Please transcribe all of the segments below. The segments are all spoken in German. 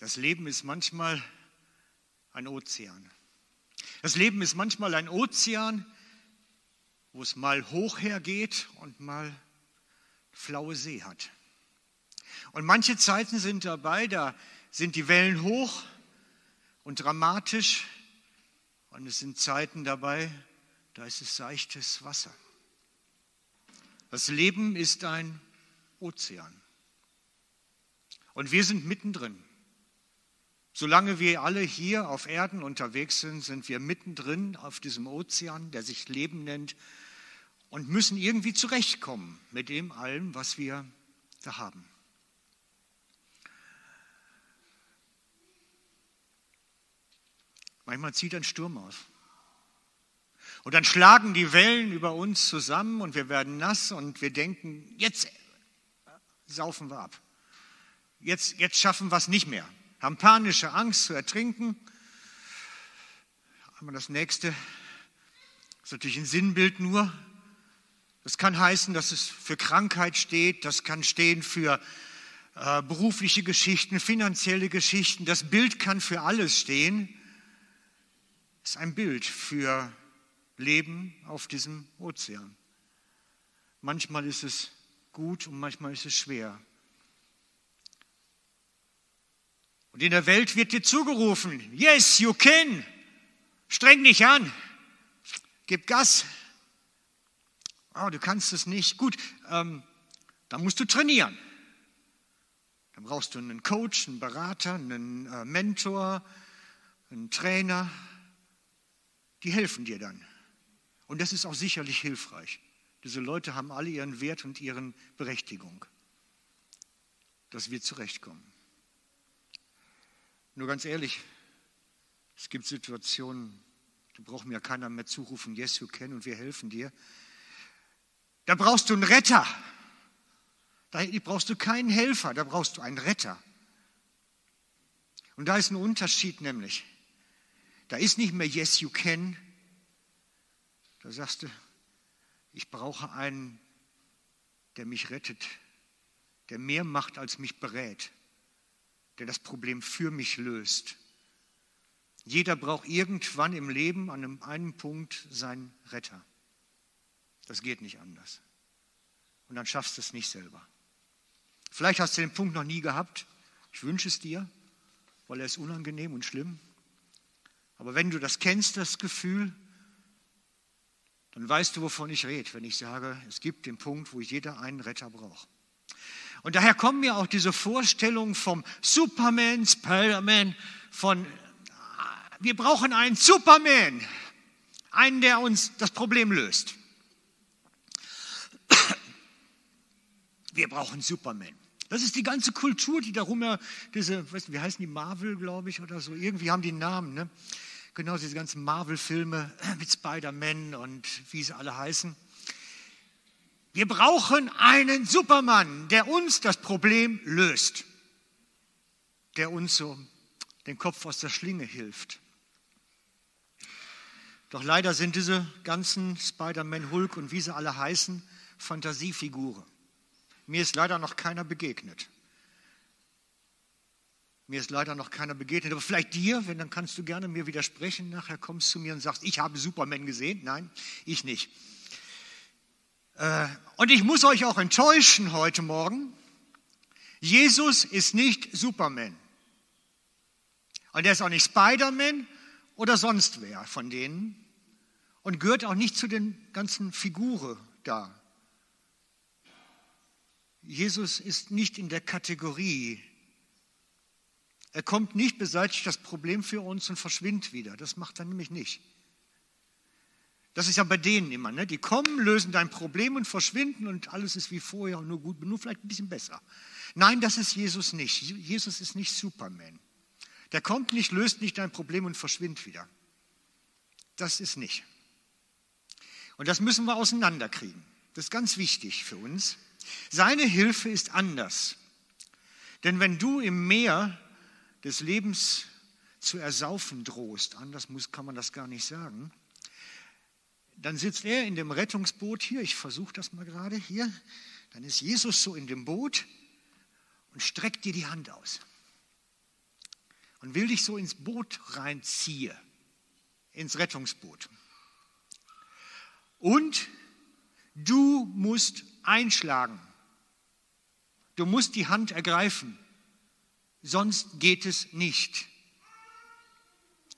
Das Leben ist manchmal ein Ozean. Das Leben ist manchmal ein Ozean, wo es mal hoch hergeht und mal flaue See hat. Und manche Zeiten sind dabei, da sind die Wellen hoch und dramatisch. Und es sind Zeiten dabei, da ist es seichtes Wasser. Das Leben ist ein Ozean. Und wir sind mittendrin. Solange wir alle hier auf Erden unterwegs sind, sind wir mittendrin auf diesem Ozean, der sich Leben nennt, und müssen irgendwie zurechtkommen mit dem allem, was wir da haben. Manchmal zieht ein Sturm aus. Und dann schlagen die Wellen über uns zusammen und wir werden nass und wir denken, jetzt saufen wir ab. Jetzt, jetzt schaffen wir es nicht mehr. Haben panische Angst zu ertrinken. Aber das nächste ist natürlich ein Sinnbild nur. Das kann heißen, dass es für Krankheit steht. Das kann stehen für äh, berufliche Geschichten, finanzielle Geschichten. Das Bild kann für alles stehen. Das ist ein Bild für Leben auf diesem Ozean. Manchmal ist es gut und manchmal ist es schwer. Und in der Welt wird dir zugerufen, yes, you can. Streng dich an. Gib Gas. Oh, du kannst es nicht. Gut, ähm, dann musst du trainieren. Dann brauchst du einen Coach, einen Berater, einen äh, Mentor, einen Trainer. Die helfen dir dann. Und das ist auch sicherlich hilfreich. Diese Leute haben alle ihren Wert und ihre Berechtigung, dass wir zurechtkommen. Nur ganz ehrlich, es gibt Situationen, da braucht mir keiner mehr zurufen, yes, you can, und wir helfen dir. Da brauchst du einen Retter. Da brauchst du keinen Helfer, da brauchst du einen Retter. Und da ist ein Unterschied nämlich. Da ist nicht mehr yes, you can. Da sagst du, ich brauche einen, der mich rettet, der mehr macht, als mich berät, der das Problem für mich löst. Jeder braucht irgendwann im Leben an einem Punkt seinen Retter. Das geht nicht anders. Und dann schaffst du es nicht selber. Vielleicht hast du den Punkt noch nie gehabt. Ich wünsche es dir, weil er ist unangenehm und schlimm. Aber wenn du das kennst, das Gefühl, dann weißt du, wovon ich rede, wenn ich sage, es gibt den Punkt, wo jeder einen Retter braucht. Und daher kommen mir auch diese Vorstellungen vom Superman, Spider-Man, von wir brauchen einen Superman, einen, der uns das Problem löst. Wir brauchen Superman. Das ist die ganze Kultur, die darum ja, diese, weißt wie heißen die, Marvel, glaube ich, oder so, irgendwie haben die einen Namen, ne? Genau diese ganzen Marvel-Filme mit Spider-Man und wie sie alle heißen. Wir brauchen einen Supermann, der uns das Problem löst, der uns so den Kopf aus der Schlinge hilft. Doch leider sind diese ganzen Spider-Man, Hulk und wie sie alle heißen, Fantasiefiguren. Mir ist leider noch keiner begegnet. Mir ist leider noch keiner begegnet, aber vielleicht dir, wenn dann kannst du gerne mir widersprechen. Nachher kommst du mir und sagst, ich habe Superman gesehen. Nein, ich nicht. Äh, und ich muss euch auch enttäuschen heute Morgen. Jesus ist nicht Superman. Und er ist auch nicht Spider-Man oder sonst wer von denen. Und gehört auch nicht zu den ganzen Figuren da. Jesus ist nicht in der Kategorie er kommt nicht, beseitigt das Problem für uns und verschwindet wieder. Das macht er nämlich nicht. Das ist ja bei denen immer. Ne? Die kommen, lösen dein Problem und verschwinden und alles ist wie vorher und nur gut, nur vielleicht ein bisschen besser. Nein, das ist Jesus nicht. Jesus ist nicht Superman. Der kommt nicht, löst nicht dein Problem und verschwindet wieder. Das ist nicht. Und das müssen wir auseinanderkriegen. Das ist ganz wichtig für uns. Seine Hilfe ist anders. Denn wenn du im Meer des Lebens zu ersaufen drohst, anders muss, kann man das gar nicht sagen, dann sitzt er in dem Rettungsboot hier, ich versuche das mal gerade hier, dann ist Jesus so in dem Boot und streckt dir die Hand aus. und will dich so ins Boot reinziehen, ins Rettungsboot. Und du musst einschlagen. Du musst die Hand ergreifen, sonst geht es nicht.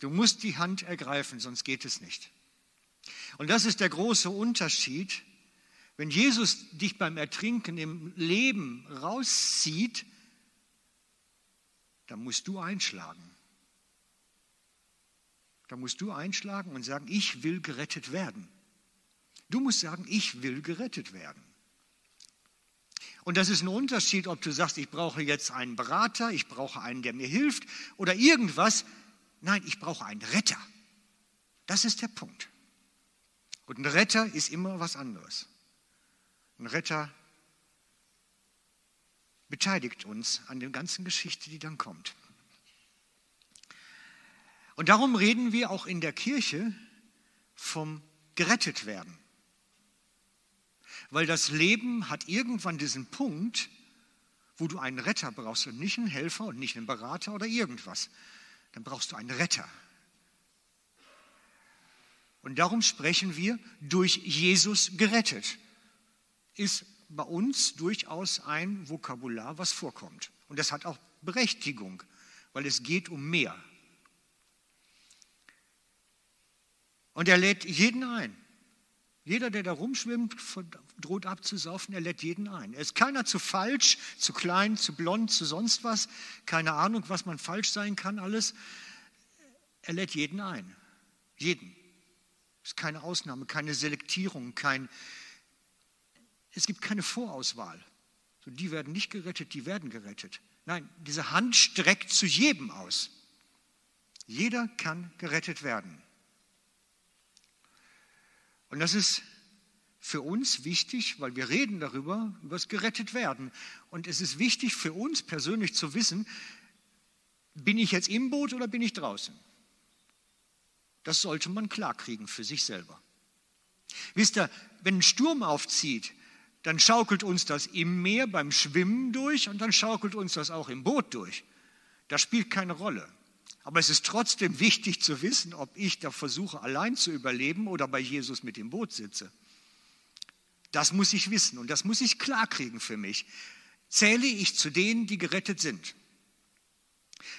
Du musst die Hand ergreifen, sonst geht es nicht. Und das ist der große Unterschied. Wenn Jesus dich beim Ertrinken im Leben rauszieht, dann musst du einschlagen. Da musst du einschlagen und sagen, ich will gerettet werden. Du musst sagen, ich will gerettet werden. Und das ist ein Unterschied, ob du sagst, ich brauche jetzt einen Berater, ich brauche einen, der mir hilft oder irgendwas. Nein, ich brauche einen Retter. Das ist der Punkt. Und ein Retter ist immer was anderes. Ein Retter beteiligt uns an der ganzen Geschichte, die dann kommt. Und darum reden wir auch in der Kirche vom gerettet werden. Weil das Leben hat irgendwann diesen Punkt, wo du einen Retter brauchst und nicht einen Helfer und nicht einen Berater oder irgendwas. Dann brauchst du einen Retter. Und darum sprechen wir durch Jesus gerettet. Ist bei uns durchaus ein Vokabular, was vorkommt. Und das hat auch Berechtigung, weil es geht um mehr. Und er lädt jeden ein. Jeder, der da rumschwimmt, droht abzusaufen, er lädt jeden ein. Er ist keiner zu falsch, zu klein, zu blond, zu sonst was. Keine Ahnung, was man falsch sein kann, alles. Er lädt jeden ein. Jeden. Es ist keine Ausnahme, keine Selektierung, kein, es gibt keine Vorauswahl. So, die werden nicht gerettet, die werden gerettet. Nein, diese Hand streckt zu jedem aus. Jeder kann gerettet werden. Und das ist für uns wichtig, weil wir reden darüber, über das gerettet werden. Und es ist wichtig für uns persönlich zu wissen, bin ich jetzt im Boot oder bin ich draußen? Das sollte man klarkriegen für sich selber. Wisst ihr, wenn ein Sturm aufzieht, dann schaukelt uns das im Meer beim Schwimmen durch und dann schaukelt uns das auch im Boot durch. Das spielt keine Rolle. Aber es ist trotzdem wichtig zu wissen, ob ich da versuche, allein zu überleben oder bei Jesus mit dem Boot sitze. Das muss ich wissen und das muss ich klarkriegen für mich. Zähle ich zu denen, die gerettet sind?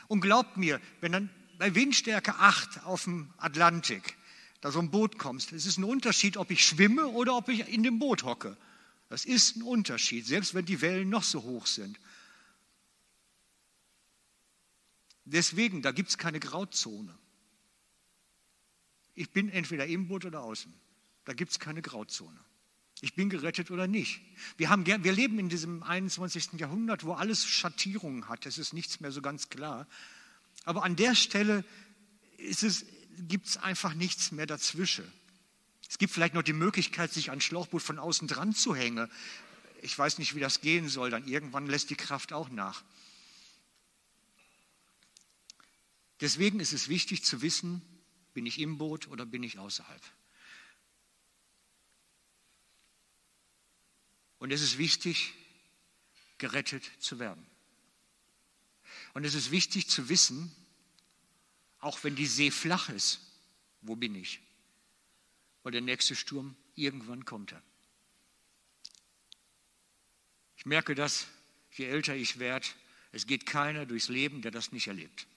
Und glaubt mir, wenn dann bei Windstärke 8 auf dem Atlantik da so ein Boot kommst, es ist ein Unterschied, ob ich schwimme oder ob ich in dem Boot hocke. Das ist ein Unterschied, selbst wenn die Wellen noch so hoch sind. Deswegen, da gibt es keine Grauzone. Ich bin entweder im Boot oder außen. Da gibt es keine Grauzone. Ich bin gerettet oder nicht. Wir, haben, wir leben in diesem 21. Jahrhundert, wo alles Schattierungen hat. Es ist nichts mehr so ganz klar. Aber an der Stelle gibt es einfach nichts mehr dazwischen. Es gibt vielleicht noch die Möglichkeit, sich an Schlauchboot von außen dran zu hängen. Ich weiß nicht, wie das gehen soll. Dann irgendwann lässt die Kraft auch nach. Deswegen ist es wichtig zu wissen, bin ich im Boot oder bin ich außerhalb. Und es ist wichtig, gerettet zu werden. Und es ist wichtig zu wissen, auch wenn die See flach ist, wo bin ich? weil der nächste Sturm irgendwann kommt. Ich merke das, je älter ich werde, es geht keiner durchs Leben, der das nicht erlebt.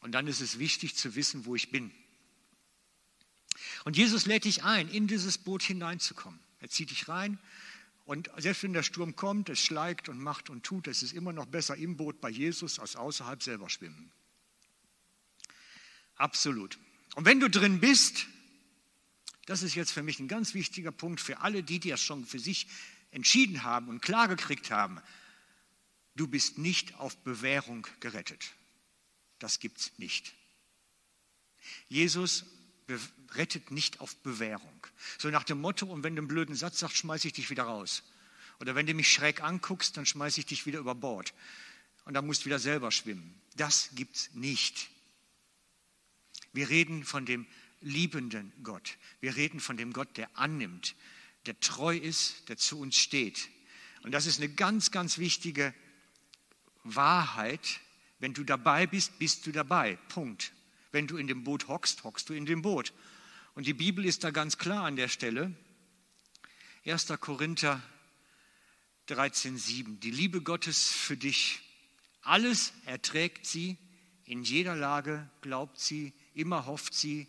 Und dann ist es wichtig zu wissen, wo ich bin. Und Jesus lädt dich ein, in dieses Boot hineinzukommen. Er zieht dich rein und selbst wenn der Sturm kommt, es schlägt und macht und tut, es ist immer noch besser im Boot bei Jesus als außerhalb selber schwimmen. Absolut. Und wenn du drin bist, das ist jetzt für mich ein ganz wichtiger Punkt für alle, die, die das schon für sich entschieden haben und klargekriegt haben. Du bist nicht auf Bewährung gerettet. Das gibt es nicht. Jesus rettet nicht auf Bewährung. So nach dem Motto, und wenn du einen blöden Satz sagst, schmeiße ich dich wieder raus. Oder wenn du mich schräg anguckst, dann schmeiße ich dich wieder über Bord. Und dann musst du wieder selber schwimmen. Das gibt es nicht. Wir reden von dem liebenden Gott. Wir reden von dem Gott, der annimmt, der treu ist, der zu uns steht. Und das ist eine ganz, ganz wichtige Wahrheit, Wenn du dabei bist, bist du dabei. Punkt. Wenn du in dem Boot hockst, hockst du in dem Boot. Und die Bibel ist da ganz klar an der Stelle. 1. Korinther 13,7. Die Liebe Gottes für dich, alles erträgt sie, in jeder Lage glaubt sie, immer hofft sie,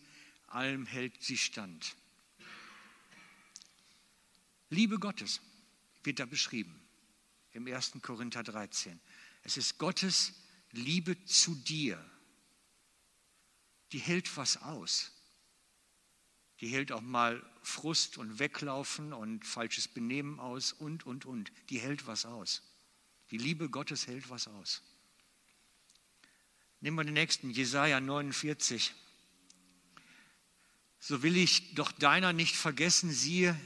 allem hält sie stand. Liebe Gottes wird da beschrieben im 1. Korinther 13. Es ist Gottes Liebe zu dir. Die hält was aus. Die hält auch mal Frust und Weglaufen und falsches Benehmen aus und, und, und. Die hält was aus. Die Liebe Gottes hält was aus. Nehmen wir den nächsten, Jesaja 49. So will ich doch deiner nicht vergessen, siehe,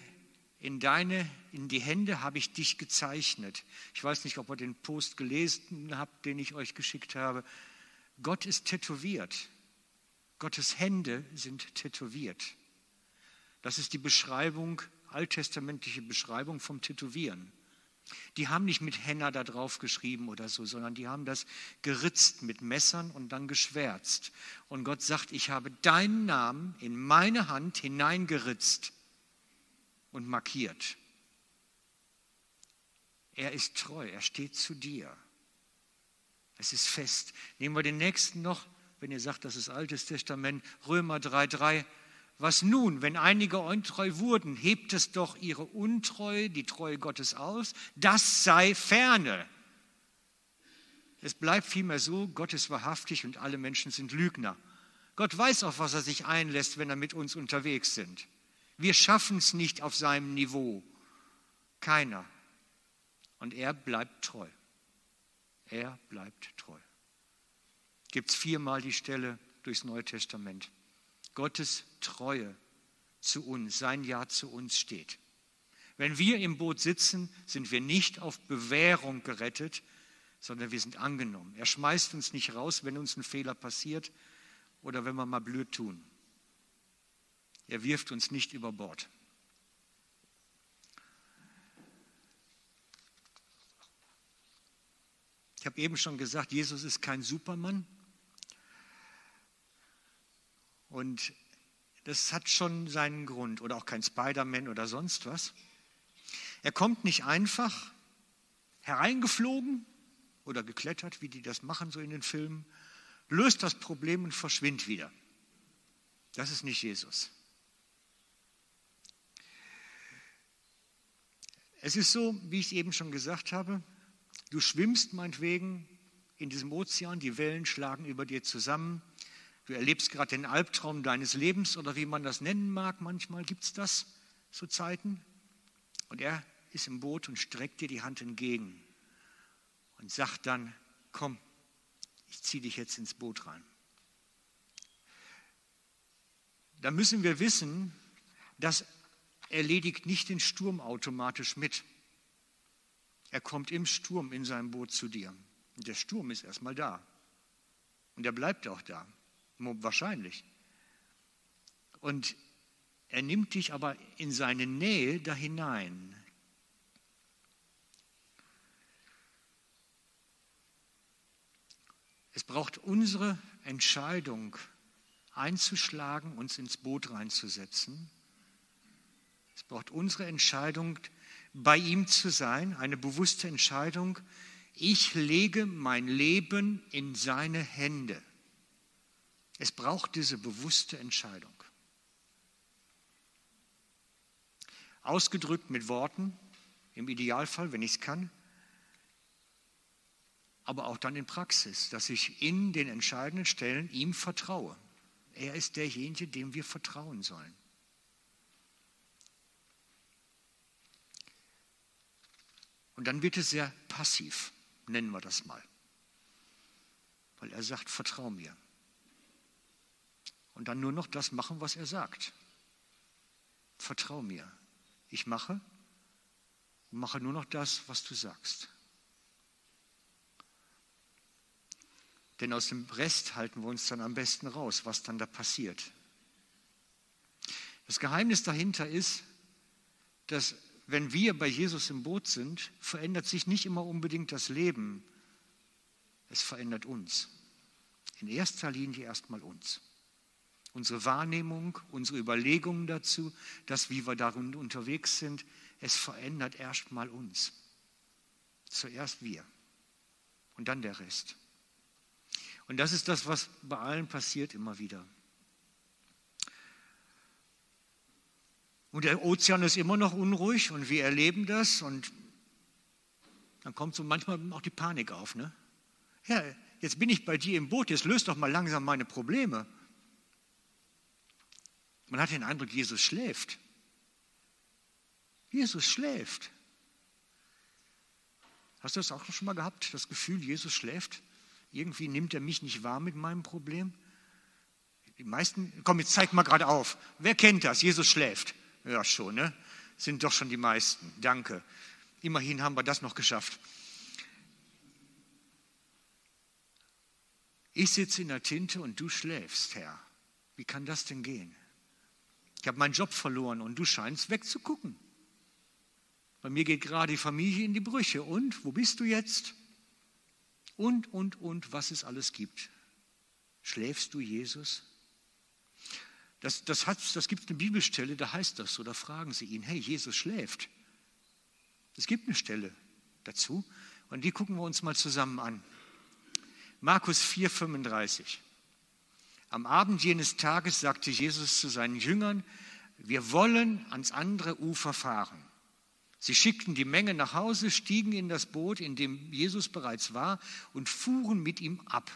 in deine, in die Hände habe ich dich gezeichnet. Ich weiß nicht, ob ihr den Post gelesen habt, den ich euch geschickt habe. Gott ist tätowiert. Gottes Hände sind tätowiert. Das ist die Beschreibung, alttestamentliche Beschreibung vom Tätowieren. Die haben nicht mit Henna da drauf geschrieben oder so, sondern die haben das geritzt mit Messern und dann geschwärzt. Und Gott sagt, ich habe deinen Namen in meine Hand hineingeritzt und markiert. Er ist treu, er steht zu dir. Es ist fest. Nehmen wir den nächsten noch, wenn ihr sagt, das ist Altes Testament, Römer 3,3. Was nun, wenn einige untreu wurden, hebt es doch ihre Untreue, die Treue Gottes aus? Das sei ferne. Es bleibt vielmehr so, Gott ist wahrhaftig und alle Menschen sind Lügner. Gott weiß, auf was er sich einlässt, wenn er mit uns unterwegs sind. Wir schaffen es nicht auf seinem Niveau. Keiner. Und er bleibt treu. Er bleibt treu. Gibt es viermal die Stelle durchs Neue Testament. Gottes Treue zu uns, sein Ja zu uns steht. Wenn wir im Boot sitzen, sind wir nicht auf Bewährung gerettet, sondern wir sind angenommen. Er schmeißt uns nicht raus, wenn uns ein Fehler passiert oder wenn wir mal blöd tun. Er wirft uns nicht über Bord. Ich habe eben schon gesagt, Jesus ist kein Supermann. Und das hat schon seinen Grund. Oder auch kein Spider-Man oder sonst was. Er kommt nicht einfach hereingeflogen oder geklettert, wie die das machen so in den Filmen, löst das Problem und verschwindet wieder. Das ist nicht Jesus. Es ist so, wie ich eben schon gesagt habe, du schwimmst meinetwegen in diesem Ozean, die Wellen schlagen über dir zusammen, du erlebst gerade den Albtraum deines Lebens oder wie man das nennen mag, manchmal gibt es das, so Zeiten. Und er ist im Boot und streckt dir die Hand entgegen und sagt dann, komm, ich ziehe dich jetzt ins Boot rein. Da müssen wir wissen, dass erledigt nicht den Sturm automatisch mit. Er kommt im Sturm in seinem Boot zu dir. Und der Sturm ist erstmal da. Und er bleibt auch da. Wahrscheinlich. Und er nimmt dich aber in seine Nähe da hinein. Es braucht unsere Entscheidung, einzuschlagen, uns ins Boot reinzusetzen es braucht unsere Entscheidung, bei ihm zu sein, eine bewusste Entscheidung. Ich lege mein Leben in seine Hände. Es braucht diese bewusste Entscheidung. Ausgedrückt mit Worten, im Idealfall, wenn ich es kann, aber auch dann in Praxis, dass ich in den entscheidenden Stellen ihm vertraue. Er ist derjenige, dem wir vertrauen sollen. Und dann wird es sehr passiv, nennen wir das mal. Weil er sagt, vertrau mir. Und dann nur noch das machen, was er sagt. Vertrau mir. Ich mache und mache nur noch das, was du sagst. Denn aus dem Rest halten wir uns dann am besten raus, was dann da passiert. Das Geheimnis dahinter ist, dass wenn wir bei Jesus im Boot sind, verändert sich nicht immer unbedingt das Leben Es verändert uns. In erster Linie erstmal uns. Unsere Wahrnehmung, unsere Überlegungen dazu, das, wie wir darin unterwegs sind, es verändert erstmal uns. Zuerst wir und dann der Rest. Und das ist das, was bei allen passiert immer wieder. Und der Ozean ist immer noch unruhig und wir erleben das und dann kommt so manchmal auch die Panik auf. Ne? Ja, jetzt bin ich bei dir im Boot, jetzt löst doch mal langsam meine Probleme. Man hat den Eindruck, Jesus schläft. Jesus schläft. Hast du das auch schon mal gehabt, das Gefühl, Jesus schläft? Irgendwie nimmt er mich nicht wahr mit meinem Problem? Die meisten, komm, jetzt zeig mal gerade auf. Wer kennt das? Jesus schläft. Ja, schon, ne? Sind doch schon die meisten. Danke. Immerhin haben wir das noch geschafft. Ich sitze in der Tinte und du schläfst, Herr. Wie kann das denn gehen? Ich habe meinen Job verloren und du scheinst wegzugucken. Bei mir geht gerade die Familie in die Brüche. Und wo bist du jetzt? Und, und, und, was es alles gibt. Schläfst du, Jesus? Das, das, das gibt eine Bibelstelle, da heißt das so, da fragen sie ihn, hey, Jesus schläft. Es gibt eine Stelle dazu und die gucken wir uns mal zusammen an. Markus 4,35. Am Abend jenes Tages sagte Jesus zu seinen Jüngern, wir wollen ans andere Ufer fahren. Sie schickten die Menge nach Hause, stiegen in das Boot, in dem Jesus bereits war, und fuhren mit ihm ab.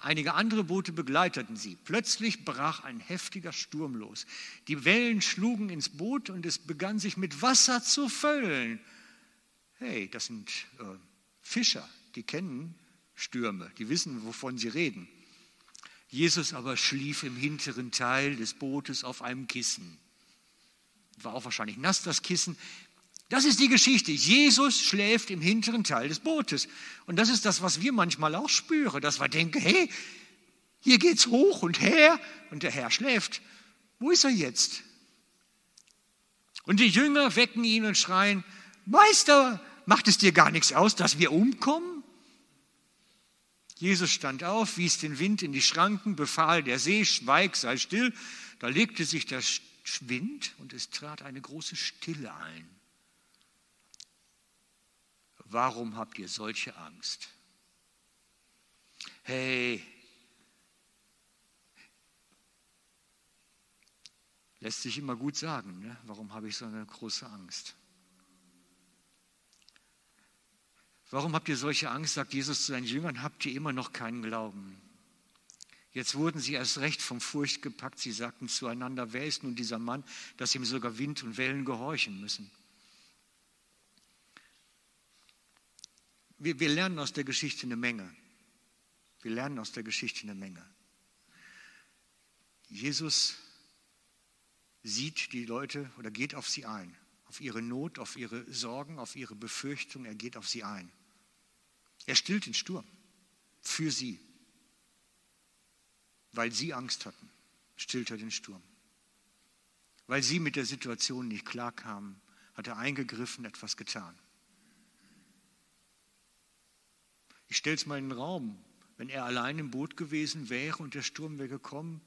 Einige andere Boote begleiteten sie. Plötzlich brach ein heftiger Sturm los. Die Wellen schlugen ins Boot und es begann sich mit Wasser zu füllen. Hey, das sind äh, Fischer, die kennen Stürme, die wissen, wovon sie reden. Jesus aber schlief im hinteren Teil des Bootes auf einem Kissen. War auch wahrscheinlich nass das Kissen. Das ist die Geschichte. Jesus schläft im hinteren Teil des Bootes. Und das ist das, was wir manchmal auch spüren, dass wir denken, hey, hier geht's hoch und her und der Herr schläft. Wo ist er jetzt? Und die Jünger wecken ihn und schreien, Meister, macht es dir gar nichts aus, dass wir umkommen? Jesus stand auf, wies den Wind in die Schranken, befahl der See, schweig, sei still. Da legte sich der Wind und es trat eine große Stille ein. Warum habt ihr solche Angst? Hey, lässt sich immer gut sagen, ne? warum habe ich so eine große Angst? Warum habt ihr solche Angst, sagt Jesus zu seinen Jüngern, habt ihr immer noch keinen Glauben? Jetzt wurden sie erst recht vom Furcht gepackt. Sie sagten zueinander, wer ist nun dieser Mann, dass ihm sogar Wind und Wellen gehorchen müssen? wir, wir lernen aus der Geschichte eine Menge. Wir lernen aus der Geschichte eine Menge. Jesus sieht die Leute oder geht auf sie ein, auf ihre Not, auf ihre Sorgen, auf ihre Befürchtungen, er geht auf sie ein. Er stillt den Sturm für sie, weil sie Angst hatten, stillt er den Sturm. Weil sie mit der Situation nicht klarkamen, hat er eingegriffen, etwas getan. Ich stelle es mal in den Raum, wenn er allein im Boot gewesen wäre und der Sturm wäre gekommen.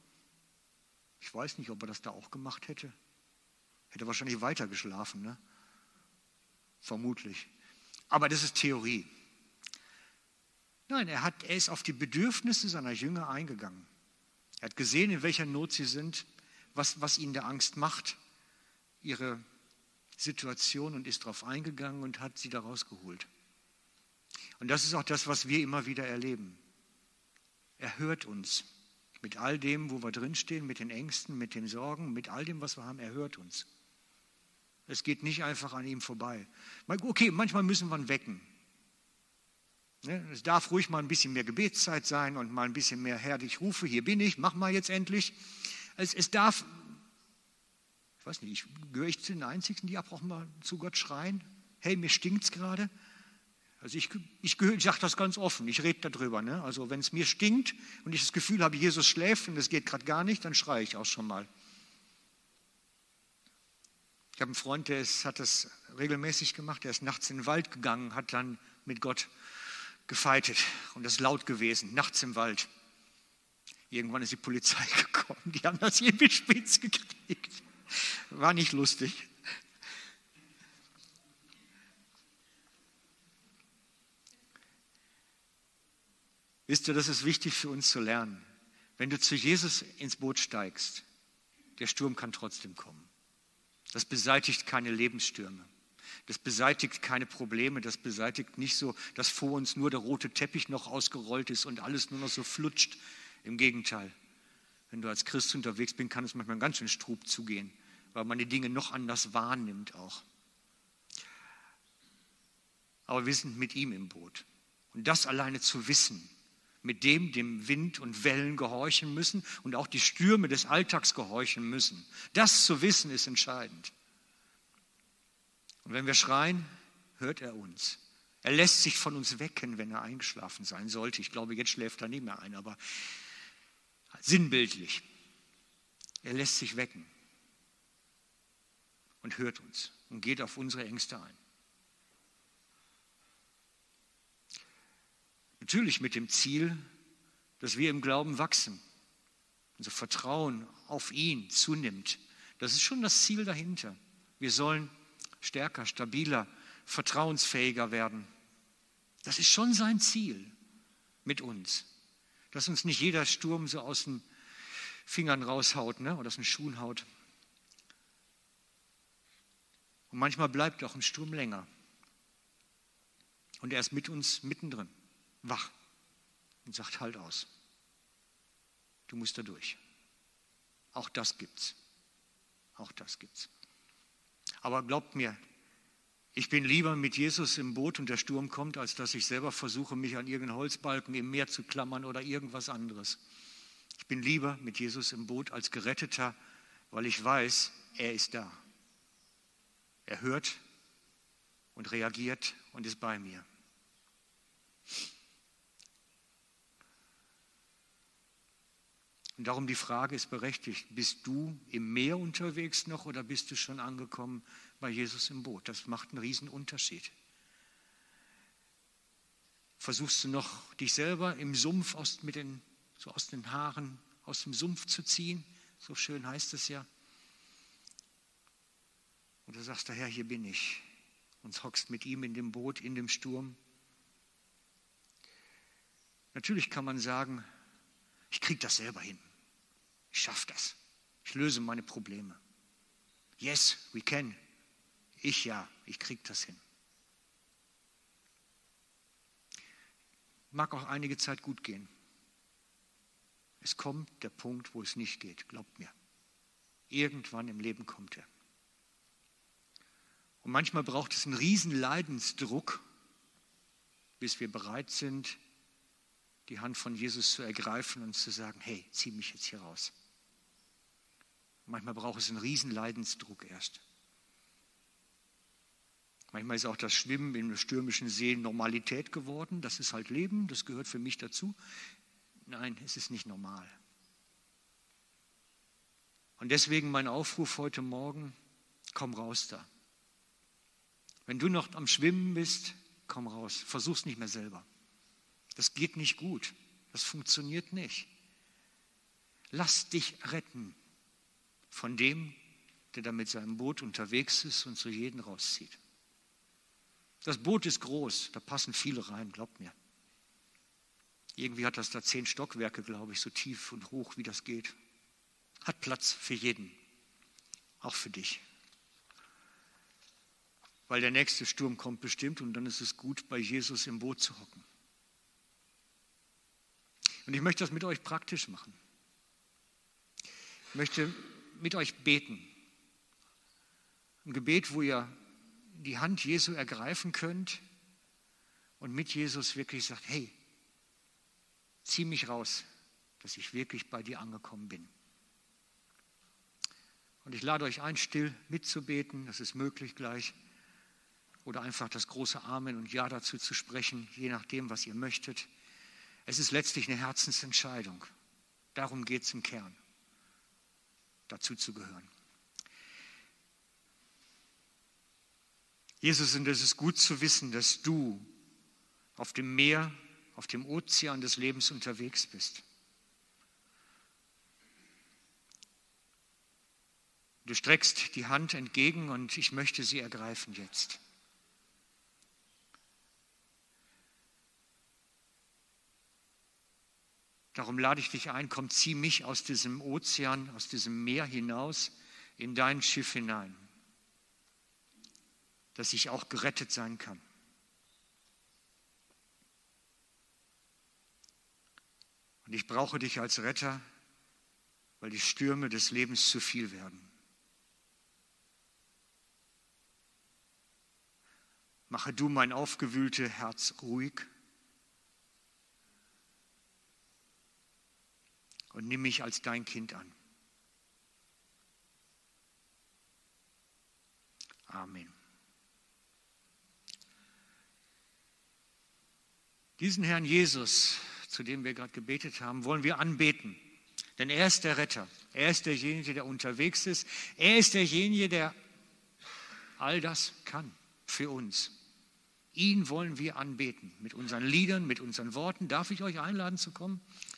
Ich weiß nicht, ob er das da auch gemacht hätte. Hätte wahrscheinlich weiter geschlafen, ne? Vermutlich. Aber das ist Theorie. Nein, er, hat, er ist auf die Bedürfnisse seiner Jünger eingegangen. Er hat gesehen, in welcher Not sie sind, was, was ihnen der Angst macht, ihre Situation und ist darauf eingegangen und hat sie da rausgeholt. Und das ist auch das, was wir immer wieder erleben. Er hört uns mit all dem, wo wir drinstehen, mit den Ängsten, mit den Sorgen, mit all dem, was wir haben. Er hört uns. Es geht nicht einfach an ihm vorbei. Okay, manchmal müssen wir ihn wecken. Ne, es darf ruhig mal ein bisschen mehr Gebetszeit sein und mal ein bisschen mehr Herr, ich rufe, hier bin ich, mach mal jetzt endlich. Es, es darf, ich weiß nicht, gehöre ich zu den Einzigen, die auch mal zu Gott schreien? Hey, mir stinkt es gerade. Also ich, ich, ich sage das ganz offen, ich rede darüber. Ne? Also wenn es mir stinkt und ich das Gefühl habe, Jesus schläft und es geht gerade gar nicht, dann schreie ich auch schon mal. Ich habe einen Freund, der ist, hat das regelmäßig gemacht, der ist nachts in den Wald gegangen, hat dann mit Gott gefeitet und das ist laut gewesen, nachts im Wald. Irgendwann ist die Polizei gekommen, die haben das irgendwie spitz gekriegt. War nicht lustig. Wisst ihr, das ist wichtig für uns zu lernen. Wenn du zu Jesus ins Boot steigst, der Sturm kann trotzdem kommen. Das beseitigt keine Lebensstürme. Das beseitigt keine Probleme. Das beseitigt nicht so, dass vor uns nur der rote Teppich noch ausgerollt ist und alles nur noch so flutscht. Im Gegenteil. Wenn du als Christ unterwegs bist, kann es manchmal ganz schön strub zugehen, weil man die Dinge noch anders wahrnimmt auch. Aber wir sind mit ihm im Boot. Und das alleine zu wissen, mit dem dem Wind und Wellen gehorchen müssen und auch die Stürme des Alltags gehorchen müssen. Das zu wissen ist entscheidend. Und wenn wir schreien, hört er uns. Er lässt sich von uns wecken, wenn er eingeschlafen sein sollte. Ich glaube, jetzt schläft er nicht mehr ein, aber sinnbildlich. Er lässt sich wecken und hört uns und geht auf unsere Ängste ein. Natürlich mit dem Ziel, dass wir im Glauben wachsen. Unser Vertrauen auf ihn zunimmt. Das ist schon das Ziel dahinter. Wir sollen stärker, stabiler, vertrauensfähiger werden. Das ist schon sein Ziel mit uns. Dass uns nicht jeder Sturm so aus den Fingern raushaut ne? oder aus den Schuhen haut. Und manchmal bleibt auch ein Sturm länger. Und er ist mit uns mittendrin wach und sagt, halt aus. Du musst da durch. Auch das gibt's. Auch das gibt's. Aber glaubt mir, ich bin lieber mit Jesus im Boot und der Sturm kommt, als dass ich selber versuche, mich an irgendeinen Holzbalken im Meer zu klammern oder irgendwas anderes. Ich bin lieber mit Jesus im Boot als Geretteter, weil ich weiß, er ist da. Er hört und reagiert und ist bei mir. Und darum die Frage ist berechtigt, bist du im Meer unterwegs noch oder bist du schon angekommen bei Jesus im Boot? Das macht einen riesen Unterschied. Versuchst du noch dich selber im Sumpf aus, mit den, so aus den Haaren aus dem Sumpf zu ziehen? So schön heißt es ja. Und du sagst, Herr, hier bin ich. Und hockst mit ihm in dem Boot, in dem Sturm. Natürlich kann man sagen, ich kriege das selber hin. Ich schaffe das. Ich löse meine Probleme. Yes, we can. Ich ja, ich kriege das hin. Mag auch einige Zeit gut gehen. Es kommt der Punkt, wo es nicht geht, glaubt mir. Irgendwann im Leben kommt er. Und manchmal braucht es einen riesen Leidensdruck, bis wir bereit sind, die Hand von Jesus zu ergreifen und zu sagen, hey, zieh mich jetzt hier raus. Manchmal braucht es einen riesen Leidensdruck erst. Manchmal ist auch das Schwimmen im stürmischen See Normalität geworden. Das ist halt Leben, das gehört für mich dazu. Nein, es ist nicht normal. Und deswegen mein Aufruf heute Morgen, komm raus da. Wenn du noch am Schwimmen bist, komm raus. Versuch's nicht mehr selber. Das geht nicht gut. Das funktioniert nicht. Lass dich retten von dem, der da mit seinem Boot unterwegs ist und zu jedem rauszieht. Das Boot ist groß, da passen viele rein, glaubt mir. Irgendwie hat das da zehn Stockwerke, glaube ich, so tief und hoch, wie das geht. Hat Platz für jeden, auch für dich. Weil der nächste Sturm kommt bestimmt und dann ist es gut, bei Jesus im Boot zu hocken. Und ich möchte das mit euch praktisch machen. Ich möchte mit euch beten. Ein Gebet, wo ihr die Hand Jesu ergreifen könnt und mit Jesus wirklich sagt, hey, zieh mich raus, dass ich wirklich bei dir angekommen bin. Und ich lade euch ein, still mitzubeten, das ist möglich gleich, oder einfach das große Amen und Ja dazu zu sprechen, je nachdem, was ihr möchtet. Es ist letztlich eine Herzensentscheidung. Darum geht es im Kern, dazu zu gehören. Jesus, und es ist gut zu wissen, dass du auf dem Meer, auf dem Ozean des Lebens unterwegs bist. Du streckst die Hand entgegen und ich möchte sie ergreifen jetzt. Darum lade ich dich ein, komm, zieh mich aus diesem Ozean, aus diesem Meer hinaus in dein Schiff hinein, dass ich auch gerettet sein kann. Und ich brauche dich als Retter, weil die Stürme des Lebens zu viel werden. Mache du mein aufgewühlte Herz ruhig und nimm mich als dein Kind an. Amen. Diesen Herrn Jesus, zu dem wir gerade gebetet haben, wollen wir anbeten. Denn er ist der Retter. Er ist derjenige, der unterwegs ist. Er ist derjenige, der all das kann für uns. Ihn wollen wir anbeten mit unseren Liedern, mit unseren Worten. Darf ich euch einladen zu kommen?